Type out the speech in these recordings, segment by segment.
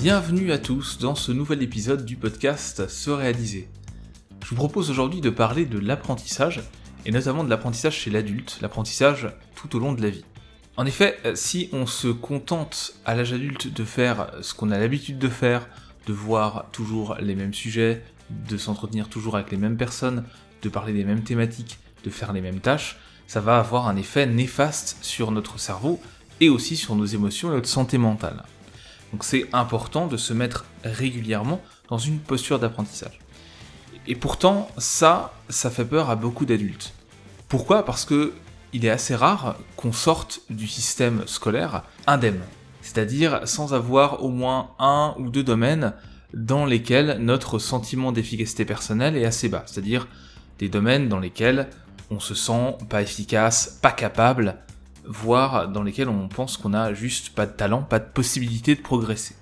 Bienvenue à tous dans ce nouvel épisode du podcast Se réaliser. Je vous propose aujourd'hui de parler de l'apprentissage, et notamment de l'apprentissage chez l'adulte, l'apprentissage tout au long de la vie. En effet, si on se contente à l'âge adulte de faire ce qu'on a l'habitude de faire, de voir toujours les mêmes sujets, de s'entretenir toujours avec les mêmes personnes, de parler des mêmes thématiques, de faire les mêmes tâches, ça va avoir un effet néfaste sur notre cerveau et aussi sur nos émotions et notre santé mentale. Donc c'est important de se mettre régulièrement dans une posture d'apprentissage. Et pourtant, ça, ça fait peur à beaucoup d'adultes. Pourquoi? Parce que il est assez rare qu'on sorte du système scolaire indemne. C'est-à-dire sans avoir au moins un ou deux domaines dans lesquels notre sentiment d'efficacité personnelle est assez bas. C'est-à-dire des domaines dans lesquels on se sent pas efficace, pas capable, voire dans lesquels on pense qu'on a juste pas de talent, pas de possibilité de progresser.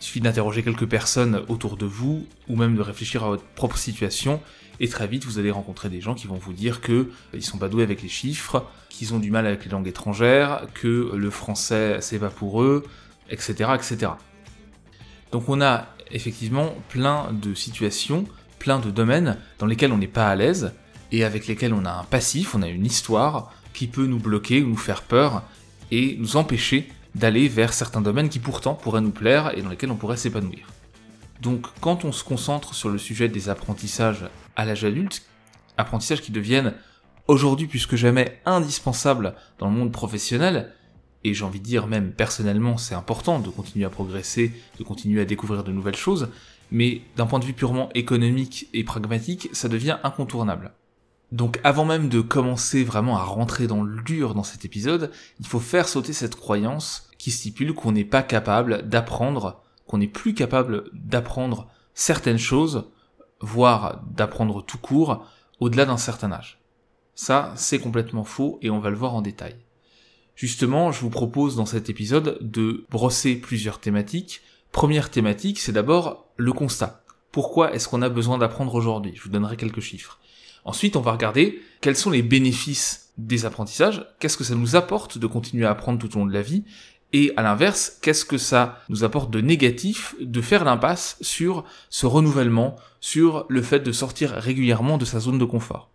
Il suffit d'interroger quelques personnes autour de vous, ou même de réfléchir à votre propre situation, et très vite vous allez rencontrer des gens qui vont vous dire que ils sont pas doués avec les chiffres, qu'ils ont du mal avec les langues étrangères, que le français c'est pour eux, etc., etc. Donc on a effectivement plein de situations, plein de domaines dans lesquels on n'est pas à l'aise, et avec lesquels on a un passif, on a une histoire qui peut nous bloquer ou nous faire peur et nous empêcher d'aller vers certains domaines qui pourtant pourraient nous plaire et dans lesquels on pourrait s'épanouir. Donc quand on se concentre sur le sujet des apprentissages à l'âge adulte, apprentissages qui deviennent aujourd'hui plus que jamais indispensables dans le monde professionnel, et j'ai envie de dire même personnellement c'est important de continuer à progresser, de continuer à découvrir de nouvelles choses, mais d'un point de vue purement économique et pragmatique, ça devient incontournable. Donc avant même de commencer vraiment à rentrer dans le dur dans cet épisode, il faut faire sauter cette croyance qui stipule qu'on n'est pas capable d'apprendre, qu'on n'est plus capable d'apprendre certaines choses, voire d'apprendre tout court, au-delà d'un certain âge. Ça, c'est complètement faux et on va le voir en détail. Justement, je vous propose dans cet épisode de brosser plusieurs thématiques. Première thématique, c'est d'abord le constat. Pourquoi est-ce qu'on a besoin d'apprendre aujourd'hui? Je vous donnerai quelques chiffres. Ensuite, on va regarder quels sont les bénéfices des apprentissages, qu'est-ce que ça nous apporte de continuer à apprendre tout au long de la vie, et à l'inverse, qu'est-ce que ça nous apporte de négatif de faire l'impasse sur ce renouvellement, sur le fait de sortir régulièrement de sa zone de confort.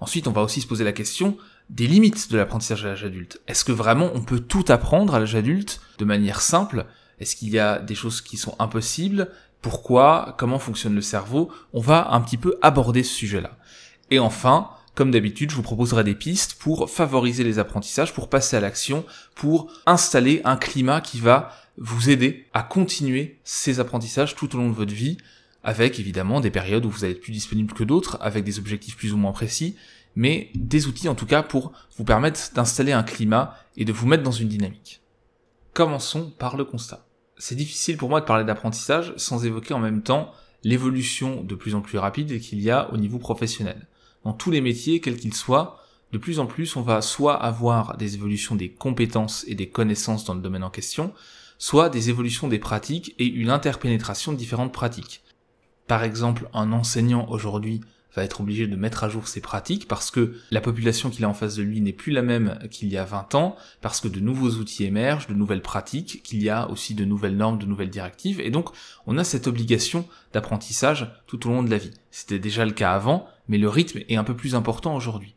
Ensuite, on va aussi se poser la question des limites de l'apprentissage à l'âge adulte. Est-ce que vraiment on peut tout apprendre à l'âge adulte de manière simple? Est-ce qu'il y a des choses qui sont impossibles? Pourquoi? Comment fonctionne le cerveau? On va un petit peu aborder ce sujet-là. Et enfin, comme d'habitude, je vous proposerai des pistes pour favoriser les apprentissages, pour passer à l'action, pour installer un climat qui va vous aider à continuer ces apprentissages tout au long de votre vie, avec évidemment des périodes où vous allez être plus disponible que d'autres, avec des objectifs plus ou moins précis, mais des outils en tout cas pour vous permettre d'installer un climat et de vous mettre dans une dynamique. Commençons par le constat. C'est difficile pour moi de parler d'apprentissage sans évoquer en même temps l'évolution de plus en plus rapide qu'il y a au niveau professionnel dans tous les métiers, quels qu'ils soient, de plus en plus, on va soit avoir des évolutions des compétences et des connaissances dans le domaine en question, soit des évolutions des pratiques et une interpénétration de différentes pratiques. Par exemple, un enseignant aujourd'hui va être obligé de mettre à jour ses pratiques parce que la population qu'il a en face de lui n'est plus la même qu'il y a 20 ans, parce que de nouveaux outils émergent, de nouvelles pratiques, qu'il y a aussi de nouvelles normes, de nouvelles directives, et donc on a cette obligation d'apprentissage tout au long de la vie. C'était déjà le cas avant, mais le rythme est un peu plus important aujourd'hui.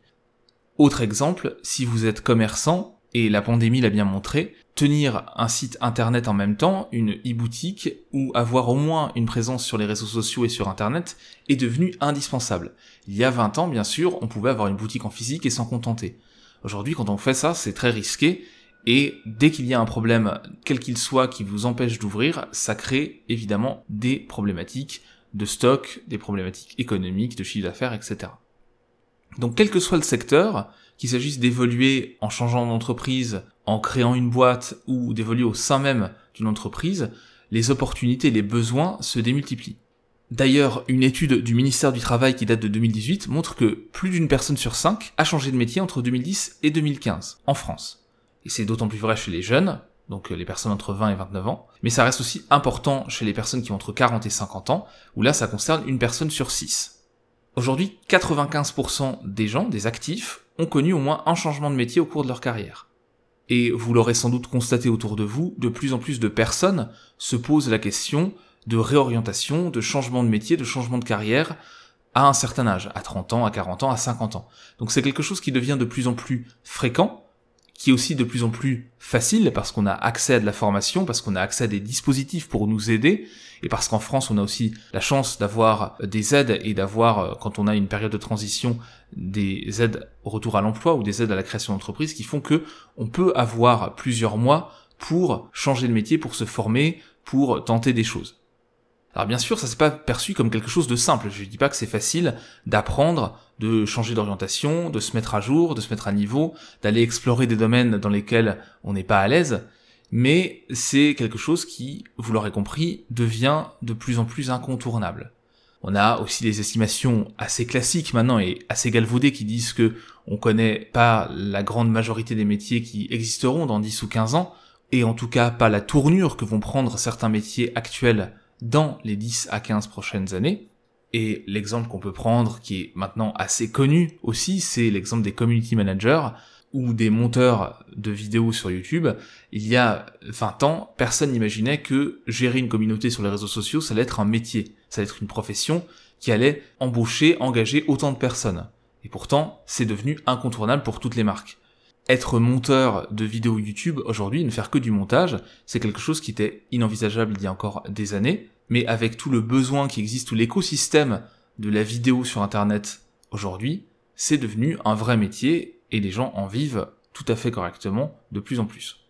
Autre exemple, si vous êtes commerçant, et la pandémie l'a bien montré, tenir un site internet en même temps, une e-boutique, ou avoir au moins une présence sur les réseaux sociaux et sur internet est devenu indispensable. Il y a 20 ans, bien sûr, on pouvait avoir une boutique en physique et s'en contenter. Aujourd'hui, quand on fait ça, c'est très risqué, et dès qu'il y a un problème, quel qu'il soit, qui vous empêche d'ouvrir, ça crée évidemment des problématiques de stock, des problématiques économiques, de chiffre d'affaires, etc. Donc quel que soit le secteur, qu'il s'agisse d'évoluer en changeant d'entreprise, en créant une boîte ou d'évoluer au sein même d'une entreprise, les opportunités les besoins se démultiplient. D'ailleurs, une étude du ministère du Travail qui date de 2018 montre que plus d'une personne sur cinq a changé de métier entre 2010 et 2015 en France. Et c'est d'autant plus vrai chez les jeunes, donc euh, les personnes entre 20 et 29 ans, mais ça reste aussi important chez les personnes qui ont entre 40 et 50 ans, où là ça concerne une personne sur 6. Aujourd'hui, 95% des gens, des actifs, ont connu au moins un changement de métier au cours de leur carrière. Et vous l'aurez sans doute constaté autour de vous, de plus en plus de personnes se posent la question de réorientation, de changement de métier, de changement de carrière à un certain âge, à 30 ans, à 40 ans, à 50 ans. Donc c'est quelque chose qui devient de plus en plus fréquent, qui est aussi de plus en plus facile parce qu'on a accès à de la formation, parce qu'on a accès à des dispositifs pour nous aider, et parce qu'en France on a aussi la chance d'avoir des aides et d'avoir, euh, quand on a une période de transition, des aides au retour à l'emploi ou des aides à la création d'entreprise qui font que on peut avoir plusieurs mois pour changer de métier, pour se former, pour tenter des choses. Alors bien sûr, ça s'est pas perçu comme quelque chose de simple. Je dis pas que c'est facile d'apprendre, de changer d'orientation, de se mettre à jour, de se mettre à niveau, d'aller explorer des domaines dans lesquels on n'est pas à l'aise, mais c'est quelque chose qui, vous l'aurez compris, devient de plus en plus incontournable. On a aussi des estimations assez classiques maintenant et assez galvaudées qui disent que on connaît pas la grande majorité des métiers qui existeront dans 10 ou 15 ans, et en tout cas pas la tournure que vont prendre certains métiers actuels dans les 10 à 15 prochaines années. Et l'exemple qu'on peut prendre, qui est maintenant assez connu aussi, c'est l'exemple des community managers ou des monteurs de vidéos sur YouTube. Il y a 20 ans, personne n'imaginait que gérer une communauté sur les réseaux sociaux, ça allait être un métier, ça allait être une profession qui allait embaucher, engager autant de personnes. Et pourtant, c'est devenu incontournable pour toutes les marques. Être monteur de vidéos YouTube aujourd'hui, ne faire que du montage, c'est quelque chose qui était inenvisageable il y a encore des années. Mais avec tout le besoin qui existe, tout l'écosystème de la vidéo sur Internet aujourd'hui, c'est devenu un vrai métier et les gens en vivent tout à fait correctement de plus en plus.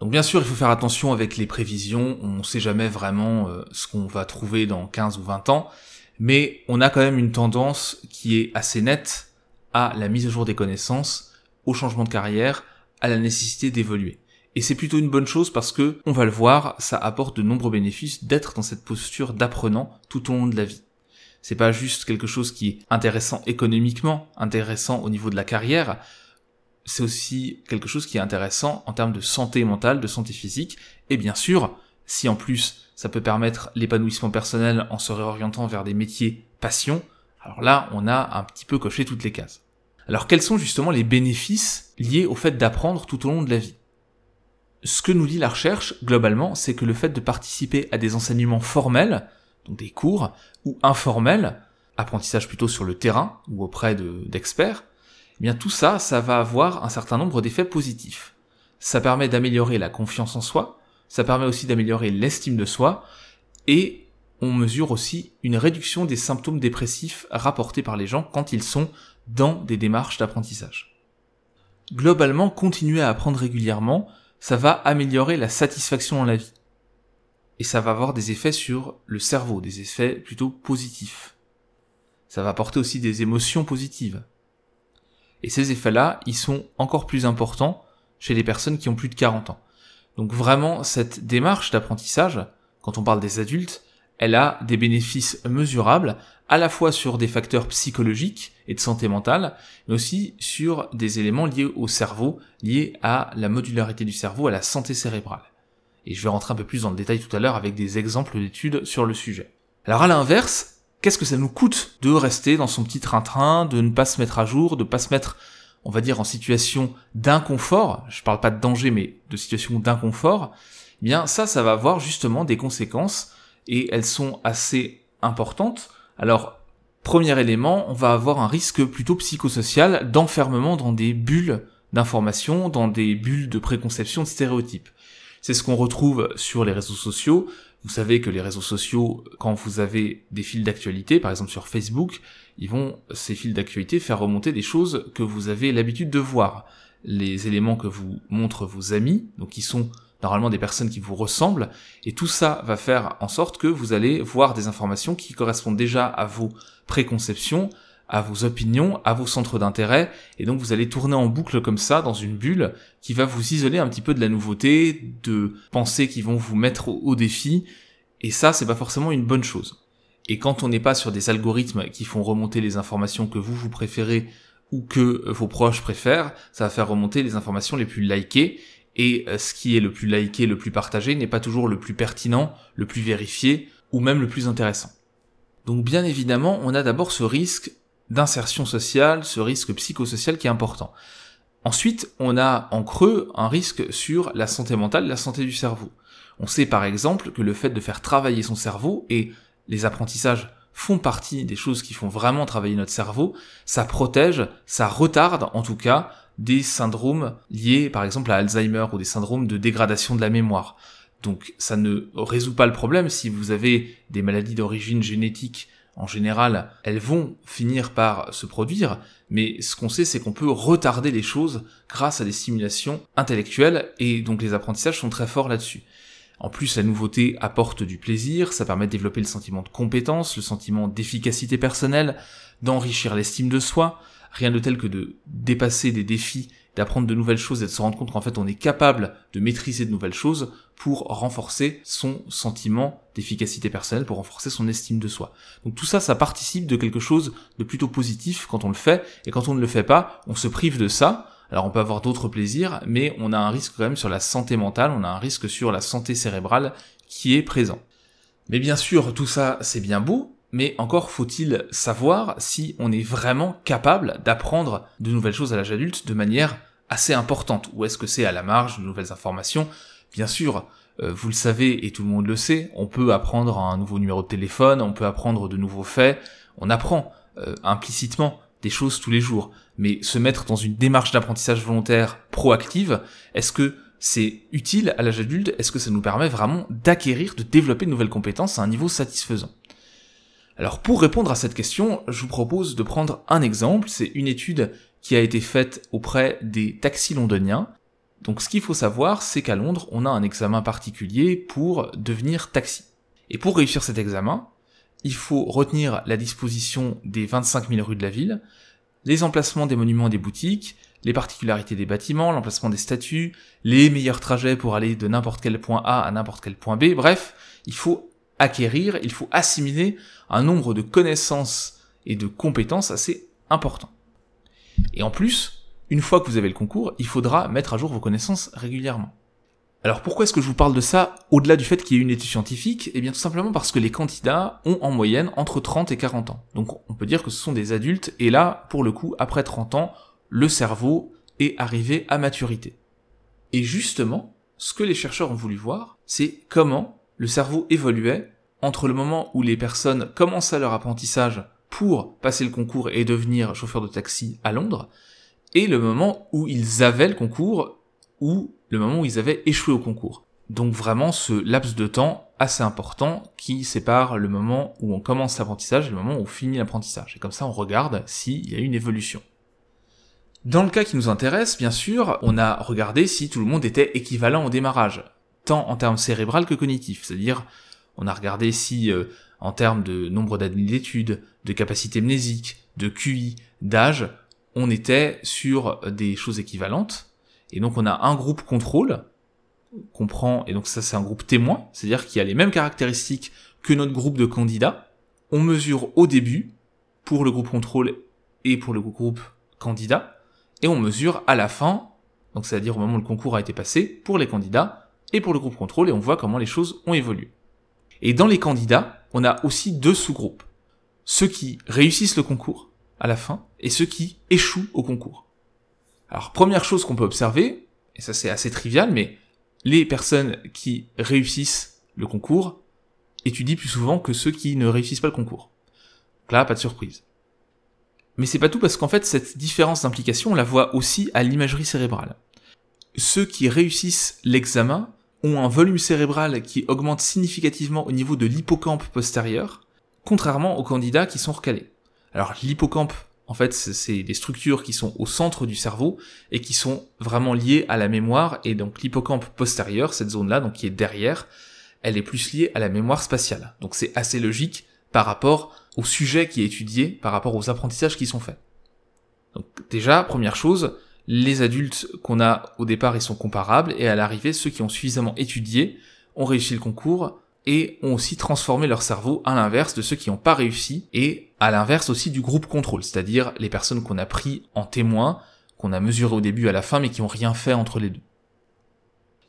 Donc bien sûr, il faut faire attention avec les prévisions, on ne sait jamais vraiment euh, ce qu'on va trouver dans 15 ou 20 ans, mais on a quand même une tendance qui est assez nette à la mise à jour des connaissances, au changement de carrière, à la nécessité d'évoluer. Et c'est plutôt une bonne chose parce que, on va le voir, ça apporte de nombreux bénéfices d'être dans cette posture d'apprenant tout au long de la vie. C'est pas juste quelque chose qui est intéressant économiquement, intéressant au niveau de la carrière, c'est aussi quelque chose qui est intéressant en termes de santé mentale, de santé physique, et bien sûr, si en plus ça peut permettre l'épanouissement personnel en se réorientant vers des métiers passion, alors là on a un petit peu coché toutes les cases. Alors quels sont justement les bénéfices liés au fait d'apprendre tout au long de la vie? Ce que nous dit la recherche, globalement, c'est que le fait de participer à des enseignements formels, donc des cours, ou informels, apprentissage plutôt sur le terrain ou auprès d'experts, eh bien tout ça, ça va avoir un certain nombre d'effets positifs. Ça permet d'améliorer la confiance en soi, ça permet aussi d'améliorer l'estime de soi, et on mesure aussi une réduction des symptômes dépressifs rapportés par les gens quand ils sont dans des démarches d'apprentissage. Globalement, continuer à apprendre régulièrement, ça va améliorer la satisfaction dans la vie. Et ça va avoir des effets sur le cerveau, des effets plutôt positifs. Ça va apporter aussi des émotions positives. Et ces effets-là, ils sont encore plus importants chez les personnes qui ont plus de 40 ans. Donc vraiment, cette démarche d'apprentissage, quand on parle des adultes, elle a des bénéfices mesurables, à la fois sur des facteurs psychologiques et de santé mentale, mais aussi sur des éléments liés au cerveau, liés à la modularité du cerveau, à la santé cérébrale. Et je vais rentrer un peu plus dans le détail tout à l'heure avec des exemples d'études sur le sujet. Alors à l'inverse, qu'est-ce que ça nous coûte de rester dans son petit train-train, de ne pas se mettre à jour, de ne pas se mettre, on va dire, en situation d'inconfort, je parle pas de danger, mais de situation d'inconfort, eh bien ça, ça va avoir justement des conséquences et elles sont assez importantes. Alors, premier élément, on va avoir un risque plutôt psychosocial d'enfermement dans des bulles d'information, dans des bulles de préconception de stéréotypes. C'est ce qu'on retrouve sur les réseaux sociaux. Vous savez que les réseaux sociaux, quand vous avez des fils d'actualité, par exemple sur Facebook, ils vont, ces fils d'actualité, faire remonter des choses que vous avez l'habitude de voir. Les éléments que vous montrent vos amis, donc qui sont normalement des personnes qui vous ressemblent, et tout ça va faire en sorte que vous allez voir des informations qui correspondent déjà à vos préconceptions, à vos opinions, à vos centres d'intérêt, et donc vous allez tourner en boucle comme ça dans une bulle qui va vous isoler un petit peu de la nouveauté, de pensées qui vont vous mettre au, défi, et ça c'est pas forcément une bonne chose. Et quand on n'est pas sur des algorithmes qui font remonter les informations que vous vous préférez ou que vos proches préfèrent, ça va faire remonter les informations les plus likées, et euh, ce qui est le plus liké, le plus partagé n'est pas toujours le plus pertinent, le plus vérifié ou même le plus intéressant. Donc bien évidemment, on a d'abord ce risque d'insertion sociale, ce risque psychosocial qui est important. Ensuite, on a en creux un risque sur la santé mentale, la santé du cerveau. On sait par exemple que le fait de faire travailler son cerveau, et les apprentissages font partie des choses qui font vraiment travailler notre cerveau, ça protège, ça retarde en tout cas des syndromes liés par exemple à Alzheimer ou des syndromes de dégradation de la mémoire. Donc ça ne résout pas le problème si vous avez des maladies d'origine génétique en général, elles vont finir par se produire, mais ce qu'on sait, c'est qu'on peut retarder les choses grâce à des stimulations intellectuelles, et donc les apprentissages sont très forts là-dessus. En plus, la nouveauté apporte du plaisir, ça permet de développer le sentiment de compétence, le sentiment d'efficacité personnelle, d'enrichir l'estime de soi, rien de tel que de dépasser des défis, d'apprendre de nouvelles choses et de se rendre compte qu'en fait on est capable de maîtriser de nouvelles choses pour renforcer son sentiment d'efficacité personnelle, pour renforcer son estime de soi. Donc tout ça, ça participe de quelque chose de plutôt positif quand on le fait, et quand on ne le fait pas, on se prive de ça, alors on peut avoir d'autres plaisirs, mais on a un risque quand même sur la santé mentale, on a un risque sur la santé cérébrale qui est présent. Mais bien sûr, tout ça c'est bien beau, mais encore faut-il savoir si on est vraiment capable d'apprendre de nouvelles choses à l'âge adulte de manière assez importante, ou est-ce que c'est à la marge de nouvelles informations? Bien sûr, euh, vous le savez et tout le monde le sait, on peut apprendre un nouveau numéro de téléphone, on peut apprendre de nouveaux faits, on apprend euh, implicitement des choses tous les jours. Mais se mettre dans une démarche d'apprentissage volontaire proactive, est-ce que c'est utile à l'âge adulte? Est-ce que ça nous permet vraiment d'acquérir, de développer de nouvelles compétences à un niveau satisfaisant? Alors pour répondre à cette question, je vous propose de prendre un exemple. C'est une étude qui a été faite auprès des taxis londoniens. Donc ce qu'il faut savoir, c'est qu'à Londres, on a un examen particulier pour devenir taxi. Et pour réussir cet examen, il faut retenir la disposition des 25 000 rues de la ville, les emplacements des monuments des boutiques, les particularités des bâtiments, l'emplacement des statues, les meilleurs trajets pour aller de n'importe quel point A à n'importe quel point B, bref, il faut acquérir, il faut assimiler un nombre de connaissances et de compétences assez important. Et en plus, une fois que vous avez le concours, il faudra mettre à jour vos connaissances régulièrement. Alors pourquoi est-ce que je vous parle de ça au-delà du fait qu'il y ait une étude scientifique? Eh bien tout simplement parce que les candidats ont en moyenne entre 30 et 40 ans. Donc on peut dire que ce sont des adultes et là, pour le coup, après 30 ans, le cerveau est arrivé à maturité. Et justement, ce que les chercheurs ont voulu voir, c'est comment le cerveau évoluait entre le moment où les personnes commençaient leur apprentissage pour passer le concours et devenir chauffeur de taxi à Londres, et le moment où ils avaient le concours ou le moment où ils avaient échoué au concours. Donc vraiment ce laps de temps assez important qui sépare le moment où on commence l'apprentissage et le moment où on finit l'apprentissage. Et comme ça on regarde s'il y a une évolution. Dans le cas qui nous intéresse, bien sûr, on a regardé si tout le monde était équivalent au démarrage, tant en termes cérébral que cognitifs, c'est-à-dire on a regardé si euh, en termes de nombre d'années d'études, de capacité mnésique, de QI, d'âge, on était sur des choses équivalentes, et donc on a un groupe contrôle qu'on prend, et donc ça c'est un groupe témoin, c'est-à-dire qu'il a les mêmes caractéristiques que notre groupe de candidats. On mesure au début pour le groupe contrôle et pour le groupe candidat, et on mesure à la fin, donc c'est-à-dire au moment où le concours a été passé, pour les candidats et pour le groupe contrôle, et on voit comment les choses ont évolué. Et dans les candidats, on a aussi deux sous-groupes. Ceux qui réussissent le concours à la fin et ceux qui échouent au concours. Alors première chose qu'on peut observer, et ça c'est assez trivial, mais les personnes qui réussissent le concours étudient plus souvent que ceux qui ne réussissent pas le concours. Donc là, pas de surprise. Mais c'est pas tout parce qu'en fait cette différence d'implication, on la voit aussi à l'imagerie cérébrale. Ceux qui réussissent l'examen ont un volume cérébral qui augmente significativement au niveau de l'hippocampe postérieur, contrairement aux candidats qui sont recalés. Alors l'hippocampe en fait, c'est des structures qui sont au centre du cerveau et qui sont vraiment liées à la mémoire. Et donc l'hippocampe postérieur, cette zone-là, donc qui est derrière, elle est plus liée à la mémoire spatiale. Donc c'est assez logique par rapport au sujet qui est étudié, par rapport aux apprentissages qui sont faits. Donc déjà, première chose, les adultes qu'on a au départ, ils sont comparables, et à l'arrivée, ceux qui ont suffisamment étudié ont réussi le concours, et ont aussi transformé leur cerveau à l'inverse de ceux qui n'ont pas réussi et à l'inverse aussi du groupe contrôle, c'est-à-dire les personnes qu'on a pris en témoin, qu'on a mesuré au début à la fin mais qui n'ont rien fait entre les deux.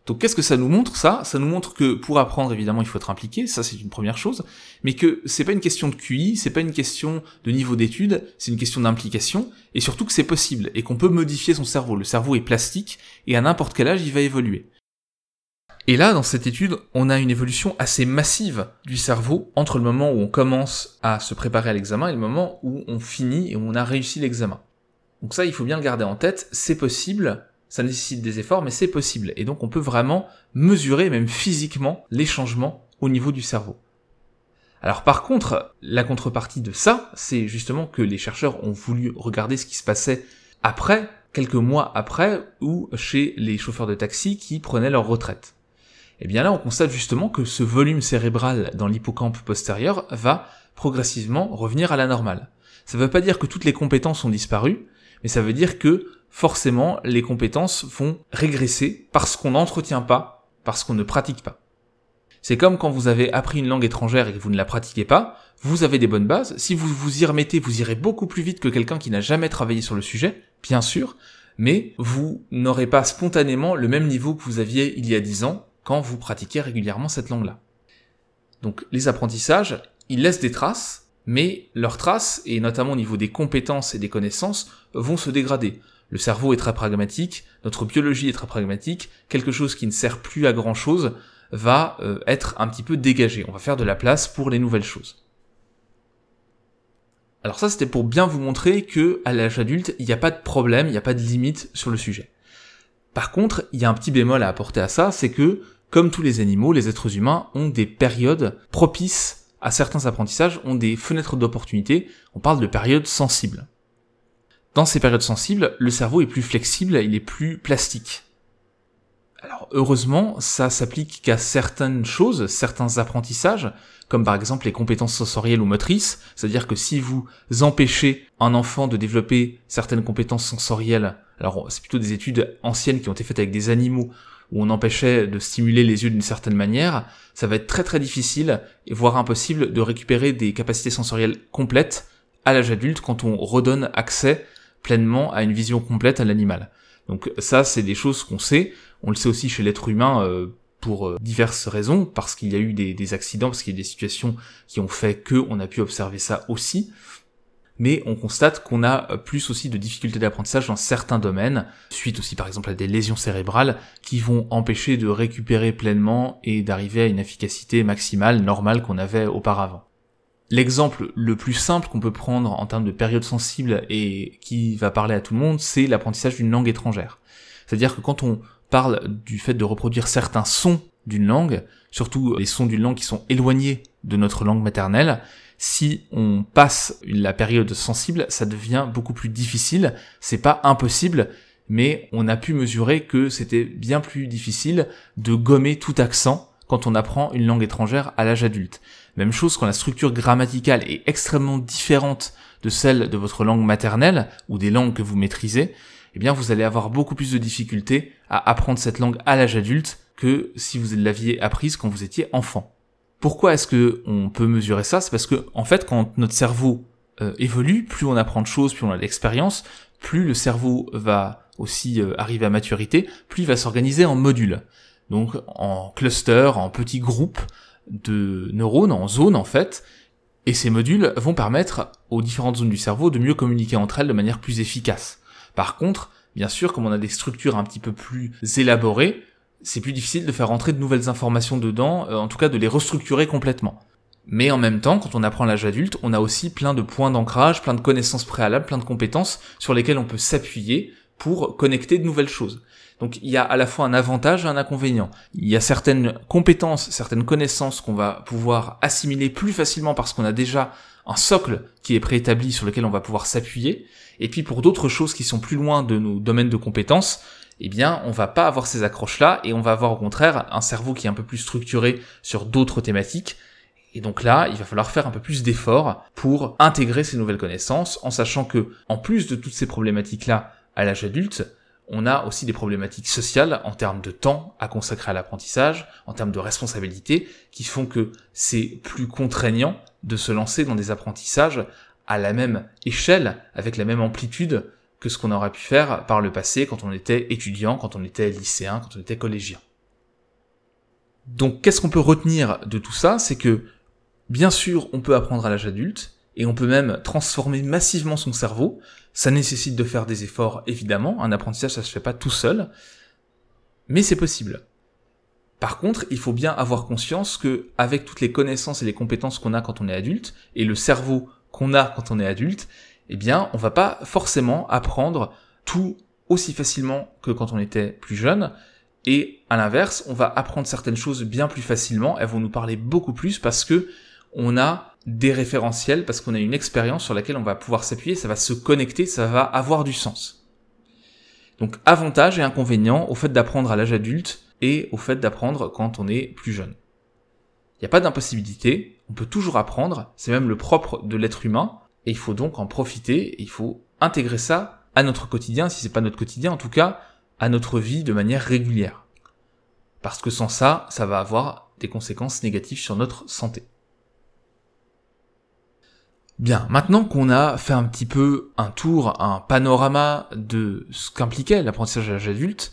Donc qu'est-ce que ça nous montre ça? Ça nous montre que pour apprendre évidemment il faut être impliqué, ça c'est une première chose, mais que c'est pas une question de QI, c'est pas une question de niveau d'étude, c'est une question d'implication et surtout que c'est possible et qu'on peut modifier son cerveau. Le cerveau est plastique et à n'importe quel âge il va évoluer. Et là, dans cette étude, on a une évolution assez massive du cerveau entre le moment où on commence à se préparer à l'examen et le moment où on finit et où on a réussi l'examen. Donc ça, il faut bien le garder en tête, c'est possible, ça nécessite des efforts, mais c'est possible. Et donc on peut vraiment mesurer, même physiquement, les changements au niveau du cerveau. Alors par contre, la contrepartie de ça, c'est justement que les chercheurs ont voulu regarder ce qui se passait après, quelques mois après, ou chez les chauffeurs de taxi qui prenaient leur retraite. Et eh bien là, on constate justement que ce volume cérébral dans l'hippocampe postérieur va progressivement revenir à la normale. Ça ne veut pas dire que toutes les compétences ont disparu, mais ça veut dire que forcément les compétences vont régresser parce qu'on n'entretient pas, parce qu'on ne pratique pas. C'est comme quand vous avez appris une langue étrangère et que vous ne la pratiquez pas, vous avez des bonnes bases, si vous vous y remettez, vous irez beaucoup plus vite que quelqu'un qui n'a jamais travaillé sur le sujet, bien sûr, mais vous n'aurez pas spontanément le même niveau que vous aviez il y a 10 ans quand vous pratiquez régulièrement cette langue-là. Donc les apprentissages, ils laissent des traces, mais leurs traces, et notamment au niveau des compétences et des connaissances, vont se dégrader. Le cerveau est très pragmatique, notre biologie est très pragmatique, quelque chose qui ne sert plus à grand chose va euh, être un petit peu dégagé. On va faire de la place pour les nouvelles choses. Alors ça c'était pour bien vous montrer que à l'âge adulte, il n'y a pas de problème, il n'y a pas de limite sur le sujet. Par contre, il y a un petit bémol à apporter à ça, c'est que comme tous les animaux, les êtres humains ont des périodes propices à certains apprentissages, ont des fenêtres d'opportunité, on parle de périodes sensibles. Dans ces périodes sensibles, le cerveau est plus flexible, il est plus plastique. Alors heureusement, ça s'applique qu'à certaines choses, certains apprentissages, comme par exemple les compétences sensorielles ou motrices, c'est-à-dire que si vous empêchez un enfant de développer certaines compétences sensorielles, alors c'est plutôt des études anciennes qui ont été faites avec des animaux, où on empêchait de stimuler les yeux d'une certaine manière, ça va être très très difficile, voire impossible, de récupérer des capacités sensorielles complètes à l'âge adulte quand on redonne accès pleinement à une vision complète à l'animal. Donc ça, c'est des choses qu'on sait. On le sait aussi chez l'être humain euh, pour euh, diverses raisons, parce qu'il y a eu des, accidents, parce qu'il y a des situations qui ont fait que on a pu observer ça aussi. Mais on constate qu'on a plus aussi de difficultés d'apprentissage dans certains domaines, suite aussi par exemple à des lésions cérébrales qui vont empêcher de récupérer pleinement et d'arriver à une efficacité maximale normale qu'on avait auparavant. L'exemple le plus simple qu'on peut prendre en termes de période sensible et qui va parler à tout le monde, c'est l'apprentissage d'une langue étrangère. C'est-à-dire que quand on parle du fait de reproduire certains sons d'une langue, surtout les sons d'une langue qui sont éloignés de notre langue maternelle, si on passe la période sensible, ça devient beaucoup plus difficile. C'est pas impossible, mais on a pu mesurer que c'était bien plus difficile de gommer tout accent quand on apprend une langue étrangère à l'âge adulte. Même chose quand la structure grammaticale est extrêmement différente de celle de votre langue maternelle ou des langues que vous maîtrisez, eh bien vous allez avoir beaucoup plus de difficultés à apprendre cette langue à l'âge adulte que si vous l'aviez apprise quand vous étiez enfant. Pourquoi est-ce que on peut mesurer ça? C'est parce que en fait quand notre cerveau euh, évolue, plus on apprend de choses, plus on a d'expérience, plus le cerveau va aussi euh, arriver à maturité, plus il va s'organiser en modules. Donc en clusters, en petits groupes de neurones en zones en fait, et ces modules vont permettre aux différentes zones du cerveau de mieux communiquer entre elles de manière plus efficace. Par contre, bien sûr, comme on a des structures un petit peu plus élaborées, c'est plus difficile de faire rentrer de nouvelles informations dedans, euh, en tout cas de les restructurer complètement. Mais en même temps, quand on apprend l'âge adulte, on a aussi plein de points d'ancrage, plein de connaissances préalables, plein de compétences sur lesquelles on peut s'appuyer pour connecter de nouvelles choses. Donc il y a à la fois un avantage et un inconvénient. Il y a certaines compétences, certaines connaissances qu'on va pouvoir assimiler plus facilement parce qu'on a déjà un socle qui est préétabli sur lequel on va pouvoir s'appuyer. Et puis pour d'autres choses qui sont plus loin de nos domaines de compétences, eh bien, on va pas avoir ces accroches-là et on va avoir au contraire un cerveau qui est un peu plus structuré sur d'autres thématiques. Et donc là, il va falloir faire un peu plus d'efforts pour intégrer ces nouvelles connaissances en sachant que, en plus de toutes ces problématiques-là à l'âge adulte, on a aussi des problématiques sociales en termes de temps à consacrer à l'apprentissage, en termes de responsabilité, qui font que c'est plus contraignant de se lancer dans des apprentissages à la même échelle, avec la même amplitude que ce qu'on aurait pu faire par le passé quand on était étudiant, quand on était lycéen, quand on était collégien. Donc qu'est-ce qu'on peut retenir de tout ça? C'est que bien sûr on peut apprendre à l'âge adulte, et on peut même transformer massivement son cerveau. Ça nécessite de faire des efforts, évidemment. Un apprentissage, ça se fait pas tout seul. Mais c'est possible. Par contre, il faut bien avoir conscience que, avec toutes les connaissances et les compétences qu'on a quand on est adulte, et le cerveau qu'on a quand on est adulte, eh bien, on va pas forcément apprendre tout aussi facilement que quand on était plus jeune. Et à l'inverse, on va apprendre certaines choses bien plus facilement. Elles vont nous parler beaucoup plus parce que on a des référentiels parce qu'on a une expérience sur laquelle on va pouvoir s'appuyer, ça va se connecter, ça va avoir du sens. Donc avantage et inconvénient au fait d'apprendre à l'âge adulte et au fait d'apprendre quand on est plus jeune. Il n'y a pas d'impossibilité, on peut toujours apprendre, c'est même le propre de l'être humain, et il faut donc en profiter, et il faut intégrer ça à notre quotidien, si c'est pas notre quotidien, en tout cas à notre vie de manière régulière. Parce que sans ça, ça va avoir des conséquences négatives sur notre santé. Bien, maintenant qu'on a fait un petit peu un tour, un panorama de ce qu'impliquait l'apprentissage à l'âge adulte,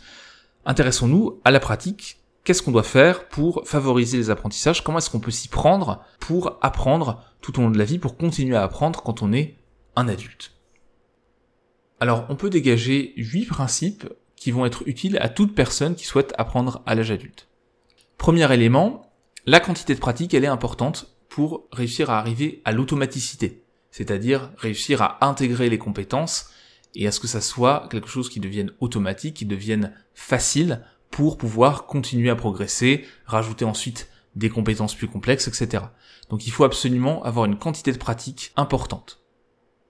intéressons-nous à la pratique. Qu'est-ce qu'on doit faire pour favoriser les apprentissages? Comment est-ce qu'on peut s'y prendre pour apprendre tout au long de la vie, pour continuer à apprendre quand on est un adulte? Alors, on peut dégager huit principes qui vont être utiles à toute personne qui souhaite apprendre à l'âge adulte. Premier élément, la quantité de pratique, elle est importante pour réussir à arriver à l'automaticité, c'est-à-dire réussir à intégrer les compétences et à ce que ça soit quelque chose qui devienne automatique, qui devienne facile pour pouvoir continuer à progresser, rajouter ensuite des compétences plus complexes, etc. Donc il faut absolument avoir une quantité de pratique importante.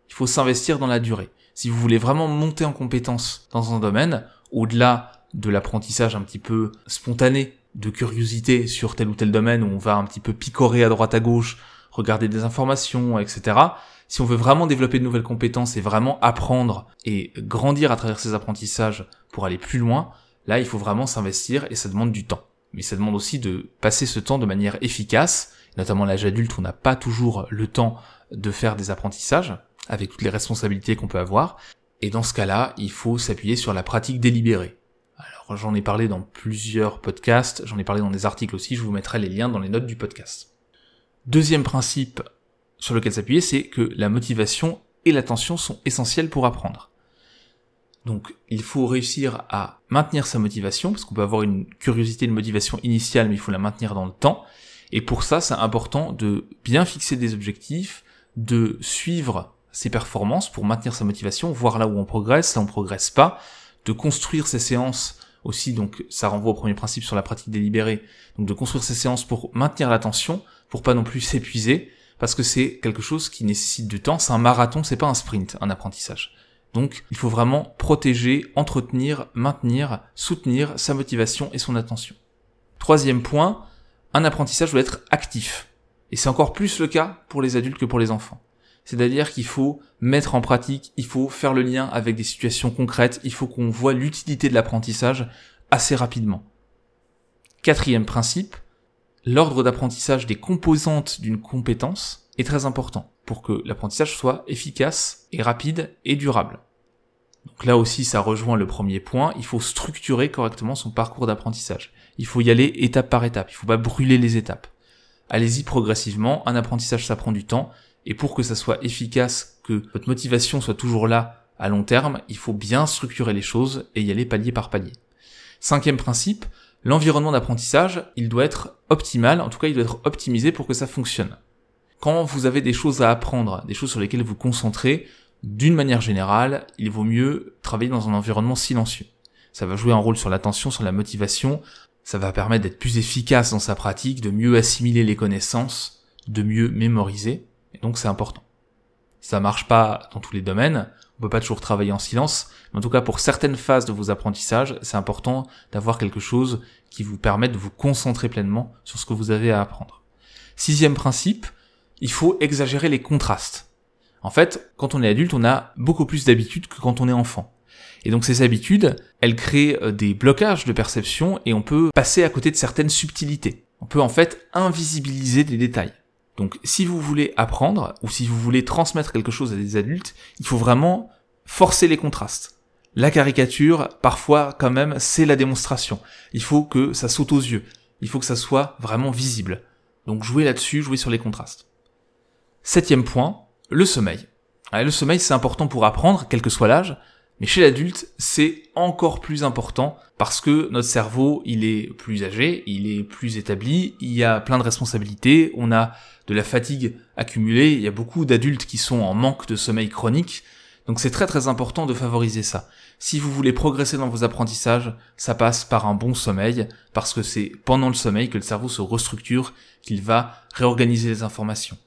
Il faut s'investir dans la durée. Si vous voulez vraiment monter en compétences dans un domaine, au-delà de l'apprentissage un petit peu spontané de curiosité sur tel ou tel domaine où on va un petit peu picorer à droite à gauche, regarder des informations, etc. Si on veut vraiment développer de nouvelles compétences et vraiment apprendre et grandir à travers ces apprentissages pour aller plus loin, là il faut vraiment s'investir et ça demande du temps. Mais ça demande aussi de passer ce temps de manière efficace, notamment l'âge adulte on n'a pas toujours le temps de faire des apprentissages, avec toutes les responsabilités qu'on peut avoir. Et dans ce cas-là, il faut s'appuyer sur la pratique délibérée j'en ai parlé dans plusieurs podcasts, j'en ai parlé dans des articles aussi, je vous mettrai les liens dans les notes du podcast. Deuxième principe sur lequel s'appuyer, c'est que la motivation et l'attention sont essentiels pour apprendre. Donc il faut réussir à maintenir sa motivation, parce qu'on peut avoir une curiosité, une motivation initiale, mais il faut la maintenir dans le temps. Et pour ça, c'est important de bien fixer des objectifs, de suivre ses performances pour maintenir sa motivation, voir là où on progresse, là où on progresse pas, de construire ses séances aussi, donc ça renvoie au premier principe sur la pratique délibérée, donc de construire ces séances pour maintenir l'attention, pour pas non plus s'épuiser, parce que c'est quelque chose qui nécessite du temps, c'est un marathon, c'est pas un sprint, un apprentissage. Donc il faut vraiment protéger, entretenir, maintenir, soutenir sa motivation et son attention. Troisième point, un apprentissage doit être actif. Et c'est encore plus le cas pour les adultes que pour les enfants. C'est-à-dire qu'il faut mettre en pratique, il faut faire le lien avec des situations concrètes, il faut qu'on voit l'utilité de l'apprentissage assez rapidement. Quatrième principe, l'ordre d'apprentissage des composantes d'une compétence est très important pour que l'apprentissage soit efficace et rapide et durable. Donc là aussi, ça rejoint le premier point, il faut structurer correctement son parcours d'apprentissage. Il faut y aller étape par étape, il faut pas brûler les étapes. Allez-y progressivement, un apprentissage ça prend du temps, et pour que ça soit efficace, que votre motivation soit toujours là à long terme, il faut bien structurer les choses et y aller palier par palier. Cinquième principe, l'environnement d'apprentissage, il doit être optimal, en tout cas il doit être optimisé pour que ça fonctionne. Quand vous avez des choses à apprendre, des choses sur lesquelles vous concentrez, d'une manière générale, il vaut mieux travailler dans un environnement silencieux. Ça va jouer un rôle sur l'attention, sur la motivation, ça va permettre d'être plus efficace dans sa pratique, de mieux assimiler les connaissances, de mieux mémoriser. Donc c'est important. Ça marche pas dans tous les domaines, on peut pas toujours travailler en silence, mais en tout cas pour certaines phases de vos apprentissages, c'est important d'avoir quelque chose qui vous permette de vous concentrer pleinement sur ce que vous avez à apprendre. Sixième principe, il faut exagérer les contrastes. En fait, quand on est adulte, on a beaucoup plus d'habitudes que quand on est enfant. Et donc ces habitudes, elles créent euh, des blocages de perception et on peut passer à côté de certaines subtilités. On peut en fait invisibiliser des détails. Donc si vous voulez apprendre ou si vous voulez transmettre quelque chose à des adultes, il faut vraiment forcer les contrastes. La caricature, parfois quand même, c'est la démonstration. Il faut que ça saute aux yeux. il faut que ça soit vraiment visible. Donc jouez là-dessus, jouez sur les contrastes. Septième point, le sommeil. le sommeil c'est important pour apprendre, quel que soit l'âge, mais chez l'adulte c'est encore plus important parce que notre cerveau il est plus âgé, il est plus établi, il y a plein de responsabilités, on a de la fatigue accumulée, il y a beaucoup d'adultes qui sont en manque de sommeil chronique, donc c'est très très important de favoriser ça. Si vous voulez progresser dans vos apprentissages, ça passe par un bon sommeil, parce que c'est pendant le sommeil que le cerveau se restructure, qu'il va réorganiser les informations.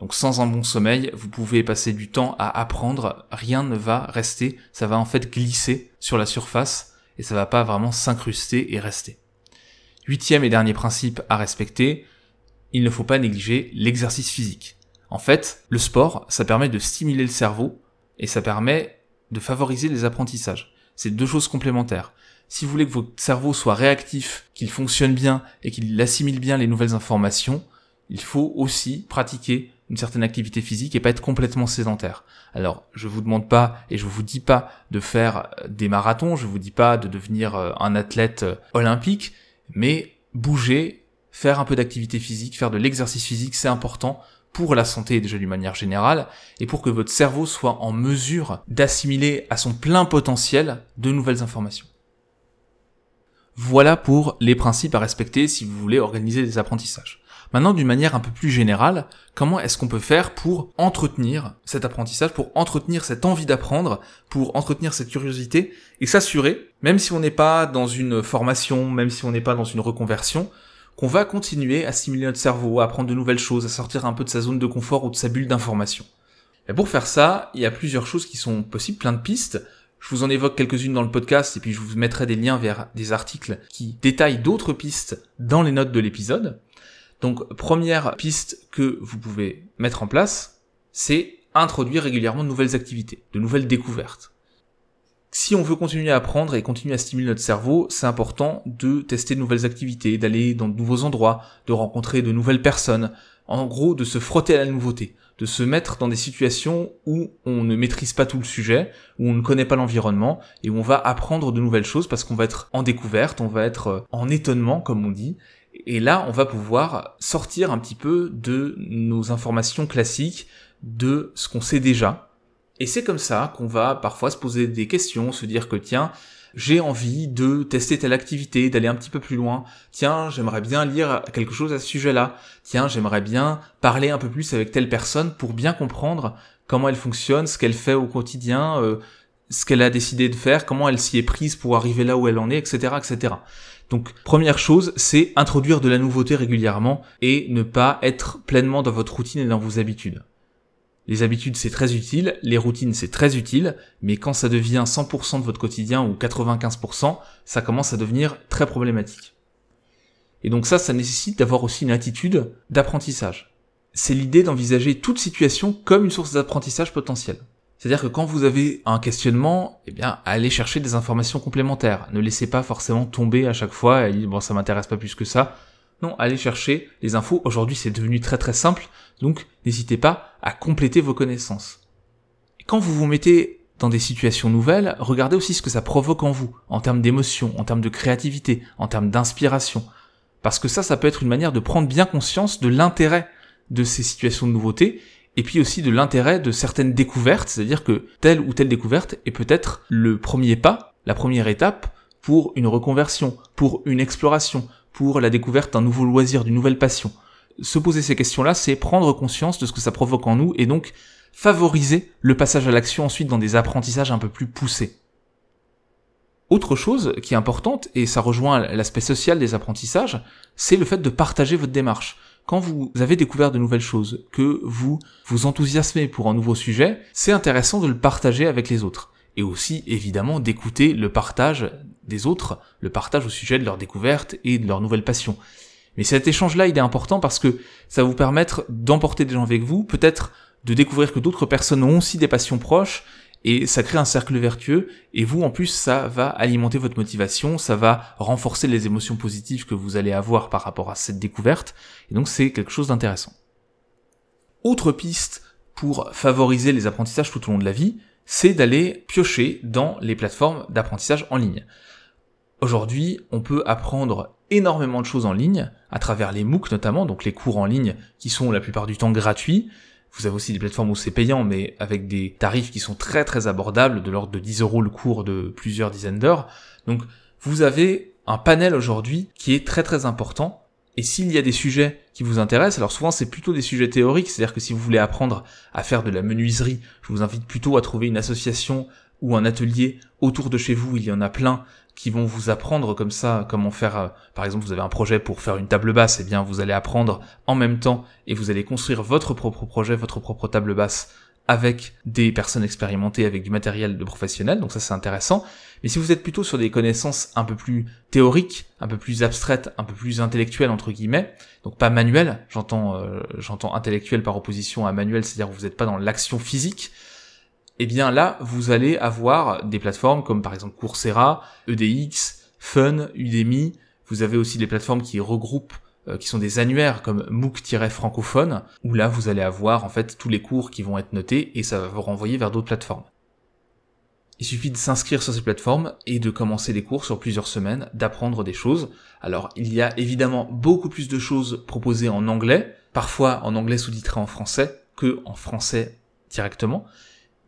Donc sans un bon sommeil, vous pouvez passer du temps à apprendre, rien ne va rester, ça va en fait glisser sur la surface et ça va pas vraiment s'incruster et rester. Huitième et dernier principe à respecter, il ne faut pas négliger l'exercice physique. En fait, le sport, ça permet de stimuler le cerveau et ça permet de favoriser les apprentissages. C'est deux choses complémentaires. Si vous voulez que votre cerveau soit réactif, qu'il fonctionne bien et qu'il assimile bien les nouvelles informations, il faut aussi pratiquer une certaine activité physique et pas être complètement sédentaire. Alors, je vous demande pas et je vous dis pas de faire euh, des marathons, je vous dis pas de devenir euh, un athlète euh, olympique, mais bouger, faire un peu d'activité physique, faire de l'exercice physique, c'est important pour la santé déjà d'une manière générale et pour que votre cerveau soit en mesure d'assimiler à son plein potentiel de nouvelles informations. Voilà pour les principes à respecter si vous voulez organiser des apprentissages. Maintenant, d'une manière un peu plus générale, comment est-ce qu'on peut faire pour entretenir cet apprentissage, pour entretenir cette envie d'apprendre, pour entretenir cette curiosité et s'assurer, même si on n'est pas dans une formation, même si on n'est pas dans une reconversion, qu'on va continuer à stimuler notre cerveau, à apprendre de nouvelles choses, à sortir un peu de sa zone de confort ou de sa bulle d'information. Et pour faire ça, il y a plusieurs choses qui sont possibles, plein de pistes. Je vous en évoque quelques-unes dans le podcast et puis je vous mettrai des liens vers des articles qui détaillent d'autres pistes dans les notes de l'épisode. Donc première piste que vous pouvez mettre en place, c'est introduire régulièrement de nouvelles activités, de nouvelles découvertes. Si on veut continuer à apprendre et continuer à stimuler notre cerveau, c'est important de tester de nouvelles activités, d'aller dans de nouveaux endroits, de rencontrer de nouvelles personnes, en gros de se frotter à la nouveauté, de se mettre dans des situations où on ne maîtrise pas tout le sujet, où on ne connaît pas l'environnement, et où on va apprendre de nouvelles choses parce qu'on va être en découverte, on va être en étonnement comme on dit, et là, on va pouvoir sortir un petit peu de nos informations classiques, de ce qu'on sait déjà. Et c'est comme ça qu'on va parfois se poser des questions, se dire que tiens, j'ai envie de tester telle activité, d'aller un petit peu plus loin. Tiens, j'aimerais bien lire quelque chose à ce sujet-là. Tiens, j'aimerais bien parler un peu plus avec telle personne pour bien comprendre comment elle fonctionne, ce qu'elle fait au quotidien, euh, ce qu'elle a décidé de faire, comment elle s'y est prise pour arriver là où elle en est, etc., etc. Donc première chose, c'est introduire de la nouveauté régulièrement et ne pas être pleinement dans votre routine et dans vos habitudes. Les habitudes c'est très utile, les routines c'est très utile, mais quand ça devient 100% de votre quotidien ou 95%, ça commence à devenir très problématique. Et donc ça, ça nécessite d'avoir aussi une attitude d'apprentissage. C'est l'idée d'envisager toute situation comme une source d'apprentissage potentiel. C'est-à-dire que quand vous avez un questionnement, eh bien, allez chercher des informations complémentaires. Ne laissez pas forcément tomber à chaque fois et dire, bon, ça m'intéresse pas plus que ça. Non, allez chercher les infos. Aujourd'hui, c'est devenu très très simple. Donc, n'hésitez pas à compléter vos connaissances. Quand vous vous mettez dans des situations nouvelles, regardez aussi ce que ça provoque en vous, en termes d'émotion, en termes de créativité, en termes d'inspiration. Parce que ça, ça peut être une manière de prendre bien conscience de l'intérêt de ces situations de nouveauté et puis aussi de l'intérêt de certaines découvertes, c'est-à-dire que telle ou telle découverte est peut-être le premier pas, la première étape pour une reconversion, pour une exploration, pour la découverte d'un nouveau loisir, d'une nouvelle passion. Se poser ces questions-là, c'est prendre conscience de ce que ça provoque en nous et donc favoriser le passage à l'action ensuite dans des apprentissages un peu plus poussés. Autre chose qui est importante, et ça rejoint l'aspect social des apprentissages, c'est le fait de partager votre démarche quand vous avez découvert de nouvelles choses, que vous vous enthousiasmez pour un nouveau sujet, c'est intéressant de le partager avec les autres. Et aussi, évidemment, d'écouter le partage des autres, le partage au sujet de leur découverte et de leur nouvelle passion. Mais cet échange-là, il est important parce que ça va vous permettre d'emporter des gens avec vous, peut-être de découvrir que d'autres personnes ont aussi des passions proches, et ça crée un cercle vertueux et vous en plus ça va alimenter votre motivation, ça va renforcer les émotions positives que vous allez avoir par rapport à cette découverte et donc c'est quelque chose d'intéressant. Autre piste pour favoriser les apprentissages tout au long de la vie, c'est d'aller piocher dans les plateformes d'apprentissage en ligne. Aujourd'hui, on peut apprendre énormément de choses en ligne, à travers les MOOC notamment, donc les cours en ligne qui sont la plupart du temps gratuits. Vous avez aussi des plateformes où c'est payant, mais avec des tarifs qui sont très très abordables, de l'ordre de 10 euros le cours de plusieurs dizaines d'heures. Donc vous avez un panel aujourd'hui qui est très très important. Et s'il y a des sujets qui vous intéressent, alors souvent c'est plutôt des sujets théoriques, c'est-à-dire que si vous voulez apprendre à faire de la menuiserie, je vous invite plutôt à trouver une association ou un atelier autour de chez vous, il y en a plein qui vont vous apprendre comme ça comment faire euh, par exemple vous avez un projet pour faire une table basse et eh bien vous allez apprendre en même temps et vous allez construire votre propre projet votre propre table basse avec des personnes expérimentées avec du matériel de professionnels. Donc ça c'est intéressant. Mais si vous êtes plutôt sur des connaissances un peu plus théoriques un peu plus abstraites un peu plus intellectuelles entre guillemets donc pas manuel j'entends euh, j'entends intellectuel par opposition à manuel c'est-à-dire vous n'êtes pas dans l'action physique eh bien là, vous allez avoir des plateformes comme par exemple Coursera, EDX, Fun, Udemy. Vous avez aussi des plateformes qui regroupent, euh, qui sont des annuaires comme MOOC-francophone, où là, vous allez avoir en fait tous les cours qui vont être notés et ça va vous renvoyer vers d'autres plateformes. Il suffit de s'inscrire sur ces plateformes et de commencer les cours sur plusieurs semaines, d'apprendre des choses. Alors, il y a évidemment beaucoup plus de choses proposées en anglais, parfois en anglais sous-titré en français, que en français directement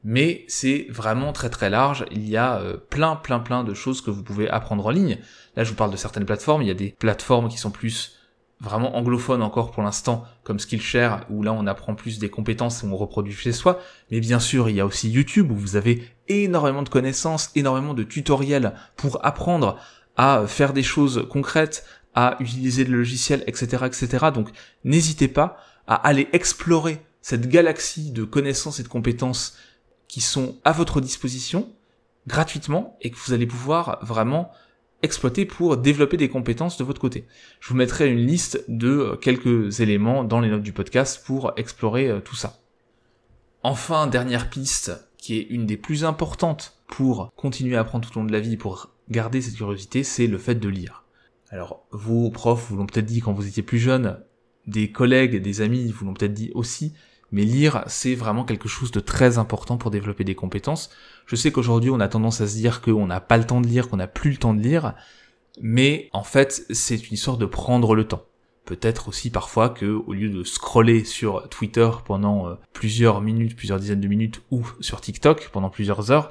mais c'est vraiment très très large. Il y a euh, plein plein plein de choses que vous pouvez apprendre en ligne. Là, je vous parle de certaines plateformes. Il y a des plateformes qui sont plus vraiment anglophones encore pour l'instant, comme Skillshare, où là on apprend plus des compétences et on reproduit chez soi. Mais bien sûr, il y a aussi YouTube où vous avez énormément de connaissances, énormément de tutoriels pour apprendre à faire des choses concrètes, à utiliser le logiciel, etc., etc. Donc, n'hésitez pas à aller explorer cette galaxie de connaissances et de compétences qui sont à votre disposition gratuitement et que vous allez pouvoir vraiment exploiter pour développer des compétences de votre côté. Je vous mettrai une liste de euh, quelques éléments dans les notes du podcast pour explorer euh, tout ça. Enfin, dernière piste qui est une des plus importantes pour continuer à apprendre tout au long de la vie, pour garder cette curiosité, c'est le fait de lire. Alors, vos profs vous l'ont peut-être dit quand vous étiez plus jeune, des collègues, des amis vous l'ont peut-être dit aussi, mais lire, c'est vraiment quelque chose de très important pour développer des compétences. Je sais qu'aujourd'hui, on a tendance à se dire qu'on n'a pas le temps de lire, qu'on n'a plus le temps de lire, mais en fait, c'est une histoire de prendre le temps. Peut-être aussi parfois que, au lieu de scroller sur Twitter pendant euh, plusieurs minutes, plusieurs dizaines de minutes, ou sur TikTok pendant plusieurs heures,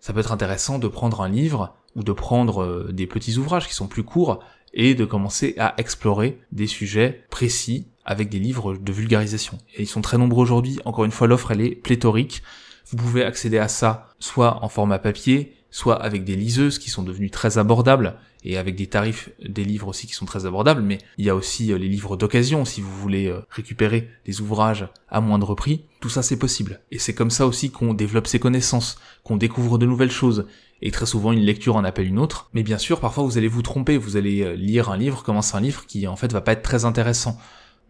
ça peut être intéressant de prendre un livre ou de prendre euh, des petits ouvrages qui sont plus courts et de commencer à explorer des sujets précis avec des livres de vulgarisation. Et ils sont très nombreux aujourd'hui. Encore une fois, l'offre, elle est pléthorique. Vous pouvez accéder à ça soit en format papier, soit avec des liseuses qui sont devenues très abordables et avec des tarifs des livres aussi qui sont très abordables, mais il y a aussi euh, les livres d'occasion si vous voulez euh, récupérer des ouvrages à moindre prix. Tout ça c'est possible. Et c'est comme ça aussi qu'on développe ses connaissances, qu'on découvre de nouvelles choses. Et très souvent une lecture en appelle une autre. Mais bien sûr, parfois vous allez vous tromper, vous allez euh, lire un livre, commencer un livre qui en fait va pas être très intéressant.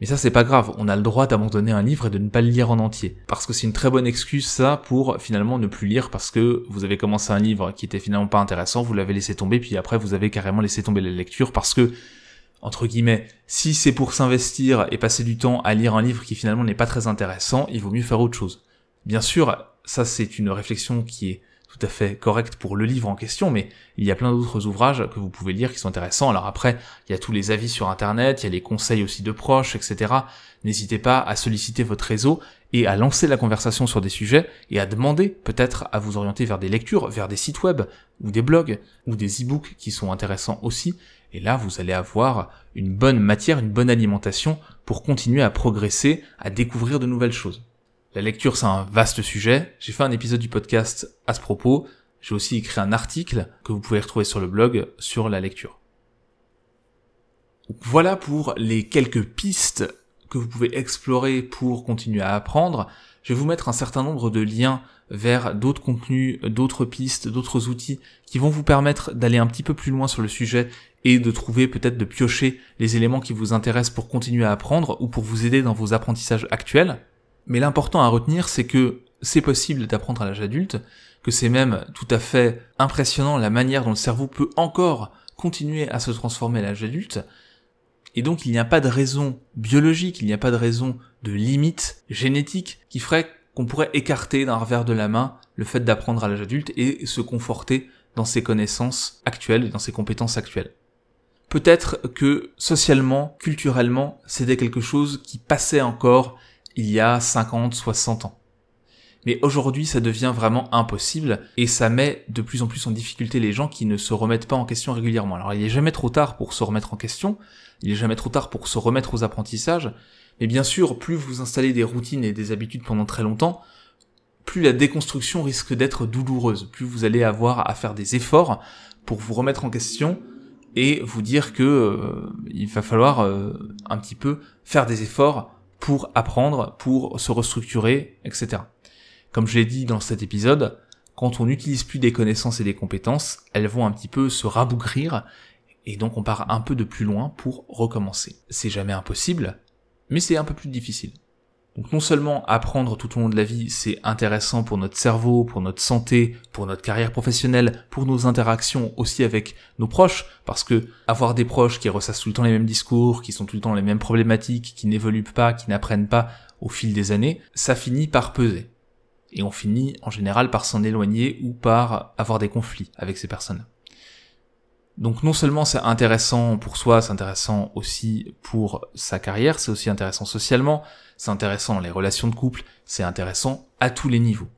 Mais ça c'est pas grave, on a le droit d'abandonner un livre et de ne pas le lire en entier. Parce que c'est une très bonne excuse ça pour finalement ne plus lire parce que vous avez commencé un livre qui était finalement pas intéressant, vous l'avez laissé tomber, puis après vous avez carrément laissé tomber la lecture parce que, entre guillemets, si c'est pour s'investir et passer du temps à lire un livre qui finalement n'est pas très intéressant, il vaut mieux faire autre chose. Bien sûr, ça c'est une réflexion qui est tout à fait correct pour le livre en question, mais il y a plein d'autres ouvrages que vous pouvez lire qui sont intéressants. Alors après, il y a tous les avis sur Internet, il y a les conseils aussi de proches, etc. N'hésitez pas à solliciter votre réseau et à lancer la conversation sur des sujets et à demander peut-être à vous orienter vers des lectures, vers des sites web ou des blogs ou des e-books qui sont intéressants aussi. Et là, vous allez avoir une bonne matière, une bonne alimentation pour continuer à progresser, à découvrir de nouvelles choses. La lecture, c'est un vaste sujet. J'ai fait un épisode du podcast à ce propos. J'ai aussi écrit un article que vous pouvez retrouver sur le blog sur la lecture. Voilà pour les quelques pistes que vous pouvez explorer pour continuer à apprendre. Je vais vous mettre un certain nombre de liens vers d'autres contenus, d'autres pistes, d'autres outils qui vont vous permettre d'aller un petit peu plus loin sur le sujet et de trouver peut-être de piocher les éléments qui vous intéressent pour continuer à apprendre ou pour vous aider dans vos apprentissages actuels. Mais l'important à retenir, c'est que c'est possible d'apprendre à l'âge adulte, que c'est même tout à fait impressionnant la manière dont le cerveau peut encore continuer à se transformer à l'âge adulte, et donc il n'y a pas de raison biologique, il n'y a pas de raison de limite génétique qui ferait qu'on pourrait écarter d'un revers de la main le fait d'apprendre à l'âge adulte et se conforter dans ses connaissances actuelles et dans ses compétences actuelles. Peut-être que socialement, culturellement, c'était quelque chose qui passait encore il y a 50, 60 ans. Mais aujourd'hui, ça devient vraiment impossible et ça met de plus en plus en difficulté les gens qui ne se remettent pas en question régulièrement. Alors il est jamais trop tard pour se remettre en question, il est jamais trop tard pour se remettre aux apprentissages, mais bien sûr, plus vous installez des routines et des habitudes pendant très longtemps, plus la déconstruction risque d'être douloureuse, plus vous allez avoir à faire des efforts pour vous remettre en question et vous dire que euh, il va falloir euh, un petit peu faire des efforts pour apprendre, pour se restructurer, etc. Comme je l'ai dit dans cet épisode, quand on n'utilise plus des connaissances et des compétences, elles vont un petit peu se rabougrir, et donc on part un peu de plus loin pour recommencer. C'est jamais impossible, mais c'est un peu plus difficile. Donc non seulement apprendre tout au long de la vie, c'est intéressant pour notre cerveau, pour notre santé, pour notre carrière professionnelle, pour nos interactions aussi avec nos proches, parce que avoir des proches qui ressassent tout le temps les mêmes discours, qui sont tout le temps les mêmes problématiques, qui n'évoluent pas, qui n'apprennent pas au fil des années, ça finit par peser. Et on finit en général par s'en éloigner ou par avoir des conflits avec ces personnes. Donc non seulement c'est intéressant pour soi, c'est intéressant aussi pour sa carrière, c'est aussi intéressant socialement, c'est intéressant dans les relations de couple, c'est intéressant à tous les niveaux.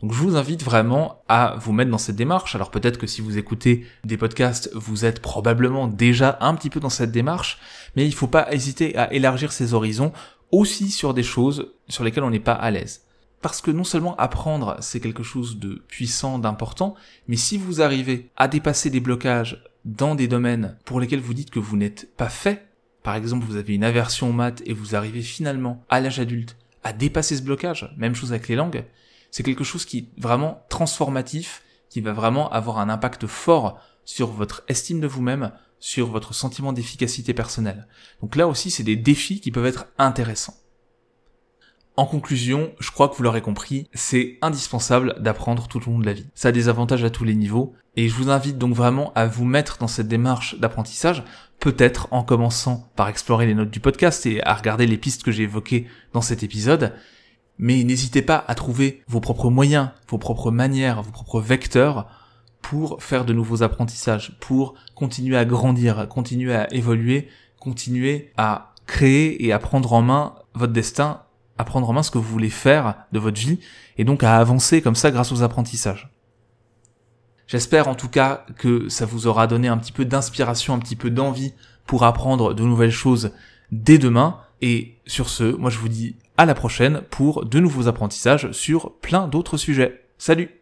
Donc je vous invite vraiment à vous mettre dans cette démarche. Alors peut-être que si vous écoutez des podcasts, vous êtes probablement déjà un petit peu dans cette démarche, mais il faut pas hésiter à élargir ses horizons aussi sur des choses sur lesquelles on n'est pas à l'aise. Parce que non seulement apprendre, c'est quelque chose de puissant, d'important, mais si vous arrivez à dépasser des blocages dans des domaines pour lesquels vous dites que vous n'êtes pas fait, par exemple vous avez une aversion aux maths et vous arrivez finalement à l'âge adulte à dépasser ce blocage, même chose avec les langues, c'est quelque chose qui est vraiment transformatif, qui va vraiment avoir un impact fort sur votre estime de vous-même, sur votre sentiment d'efficacité personnelle. Donc là aussi, c'est des défis qui peuvent être intéressants. En conclusion, je crois que vous l'aurez compris, c'est indispensable d'apprendre tout au long de la vie. Ça a des avantages à tous les niveaux, et je vous invite donc vraiment à vous mettre dans cette démarche d'apprentissage, peut-être en commençant par explorer les notes du podcast et à regarder les pistes que j'ai évoquées dans cet épisode, mais n'hésitez pas à trouver vos propres moyens, vos propres manières, vos propres vecteurs pour faire de nouveaux apprentissages, pour continuer à grandir, continuer à évoluer, continuer à créer et à prendre en main votre destin à prendre en main ce que vous voulez faire de votre vie et donc à avancer comme ça grâce aux apprentissages. J'espère en tout cas que ça vous aura donné un petit peu d'inspiration, un petit peu d'envie pour apprendre de nouvelles choses dès demain. Et sur ce, moi je vous dis à la prochaine pour de nouveaux apprentissages sur plein d'autres sujets. Salut